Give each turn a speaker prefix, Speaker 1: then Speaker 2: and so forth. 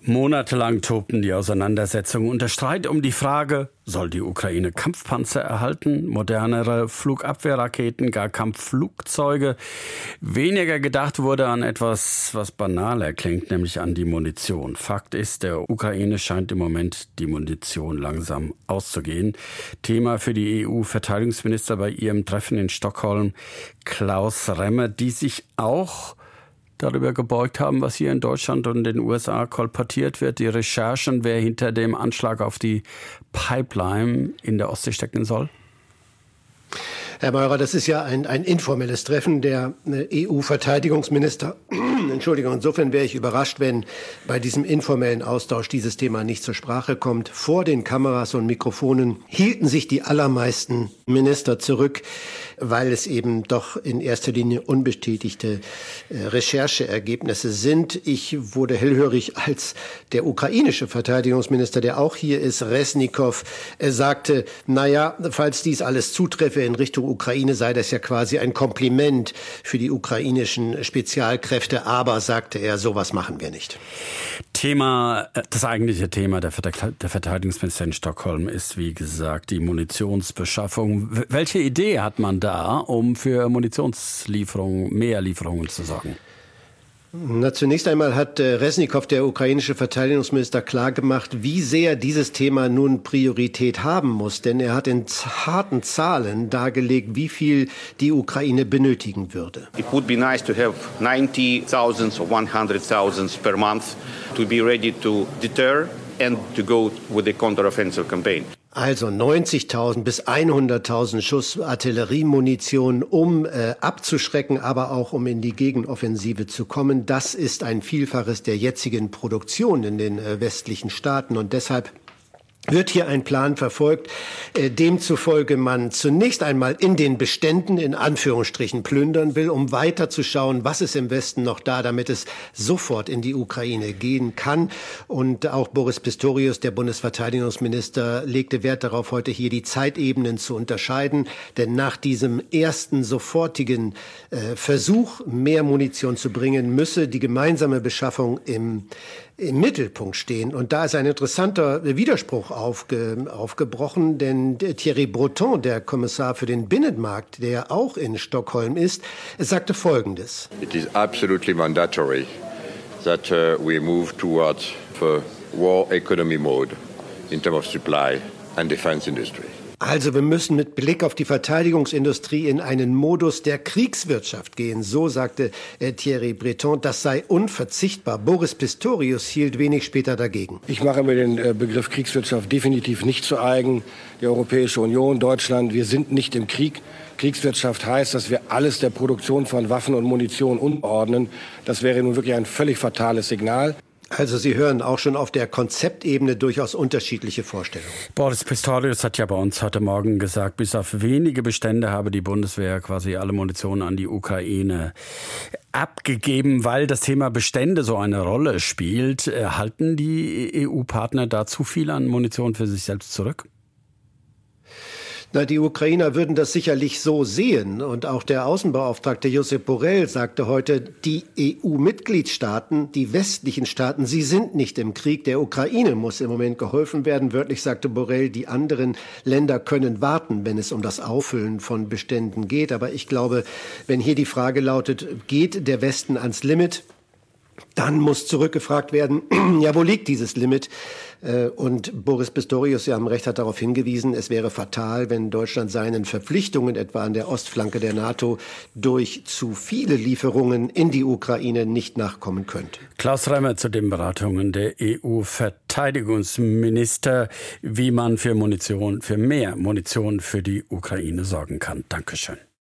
Speaker 1: Monatelang tobten die Auseinandersetzungen und der Streit um die Frage, soll die Ukraine Kampfpanzer erhalten, modernere Flugabwehrraketen, gar Kampfflugzeuge. Weniger gedacht wurde an etwas, was banaler klingt, nämlich an die Munition. Fakt ist, der Ukraine scheint im Moment die Munition langsam auszugehen. Thema für die EU-Verteidigungsminister bei ihrem Treffen in Stockholm, Klaus Remmer, die sich auch darüber gebeugt haben, was hier in Deutschland und den USA kolportiert wird, die Recherchen, wer hinter dem Anschlag auf die Pipeline in der Ostsee stecken soll?
Speaker 2: Herr Meurer, das ist ja ein, ein informelles Treffen der äh, EU-Verteidigungsminister. Entschuldigung, insofern wäre ich überrascht, wenn bei diesem informellen Austausch dieses Thema nicht zur Sprache kommt. Vor den Kameras und Mikrofonen hielten sich die allermeisten Minister zurück, weil es eben doch in erster Linie unbestätigte äh, Rechercheergebnisse sind. Ich wurde hellhörig, als der ukrainische Verteidigungsminister, der auch hier ist, Resnikow, sagte, naja, falls dies alles zutreffe in Richtung Ukraine, sei das ja quasi ein Kompliment für die ukrainischen Spezialkräfte. Aber, sagte er, sowas machen wir nicht.
Speaker 1: Thema, äh, das eigentliche Thema der Verteidigungsminister in Stockholm ist, wie gesagt, die Munitionsbeschaffung. Welche Idee hat man da, um für Munitionslieferungen, mehr Lieferungen zu sorgen?
Speaker 2: Na, zunächst einmal hat äh, Resnikow, der ukrainische Verteidigungsminister, klargemacht, wie sehr dieses Thema nun Priorität haben muss. Denn er hat in harten Zahlen dargelegt, wie viel die Ukraine benötigen würde.
Speaker 3: It would be nice to have 90,000 or 100,000 per month to be ready to deter and to go with the counteroffensive campaign.
Speaker 2: Also 90.000 bis 100.000 Schuss Artilleriemunition, um äh, abzuschrecken, aber auch um in die Gegenoffensive zu kommen. Das ist ein Vielfaches der jetzigen Produktion in den äh, westlichen Staaten und deshalb wird hier ein Plan verfolgt, äh, demzufolge man zunächst einmal in den Beständen in Anführungsstrichen plündern will, um weiter zu schauen, was ist im Westen noch da, damit es sofort in die Ukraine gehen kann. Und auch Boris Pistorius, der Bundesverteidigungsminister, legte Wert darauf, heute hier die Zeitebenen zu unterscheiden. Denn nach diesem ersten sofortigen äh, Versuch, mehr Munition zu bringen, müsse die gemeinsame Beschaffung im im Mittelpunkt stehen. Und da ist ein interessanter Widerspruch aufge, aufgebrochen, denn Thierry Breton, der Kommissar für den Binnenmarkt, der auch in Stockholm ist, sagte Folgendes.
Speaker 4: It is absolutely mandatory that uh, we move towards war economy mode in terms of supply and defense industry.
Speaker 2: Also wir müssen mit Blick auf die Verteidigungsindustrie in einen Modus der Kriegswirtschaft gehen. So sagte äh, Thierry Breton, das sei unverzichtbar. Boris Pistorius hielt wenig später dagegen.
Speaker 5: Ich mache mir den äh, Begriff Kriegswirtschaft definitiv nicht zu eigen. Die Europäische Union, Deutschland, wir sind nicht im Krieg. Kriegswirtschaft heißt, dass wir alles der Produktion von Waffen und Munition unordnen. Das wäre nun wirklich ein völlig fatales Signal.
Speaker 2: Also Sie hören auch schon auf der Konzeptebene durchaus unterschiedliche Vorstellungen.
Speaker 1: Boris Pistorius hat ja bei uns heute Morgen gesagt, bis auf wenige Bestände habe die Bundeswehr quasi alle Munition an die Ukraine abgegeben, weil das Thema Bestände so eine Rolle spielt. Halten die EU-Partner da zu viel an Munition für sich selbst zurück?
Speaker 2: Na, die Ukrainer würden das sicherlich so sehen. Und auch der Außenbeauftragte Josep Borrell sagte heute, die EU-Mitgliedstaaten, die westlichen Staaten, sie sind nicht im Krieg. Der Ukraine muss im Moment geholfen werden. Wörtlich sagte Borrell, die anderen Länder können warten, wenn es um das Auffüllen von Beständen geht. Aber ich glaube, wenn hier die Frage lautet, geht der Westen ans Limit? Dann muss zurückgefragt werden, ja, wo liegt dieses Limit? Äh, und Boris Pistorius, Sie haben recht, hat darauf hingewiesen, es wäre fatal, wenn Deutschland seinen Verpflichtungen etwa an der Ostflanke der NATO durch zu viele Lieferungen in die Ukraine nicht nachkommen könnte.
Speaker 1: Klaus Reimer zu den Beratungen der EU-Verteidigungsminister, wie man für Munition, für mehr Munition für die Ukraine sorgen kann. Dankeschön.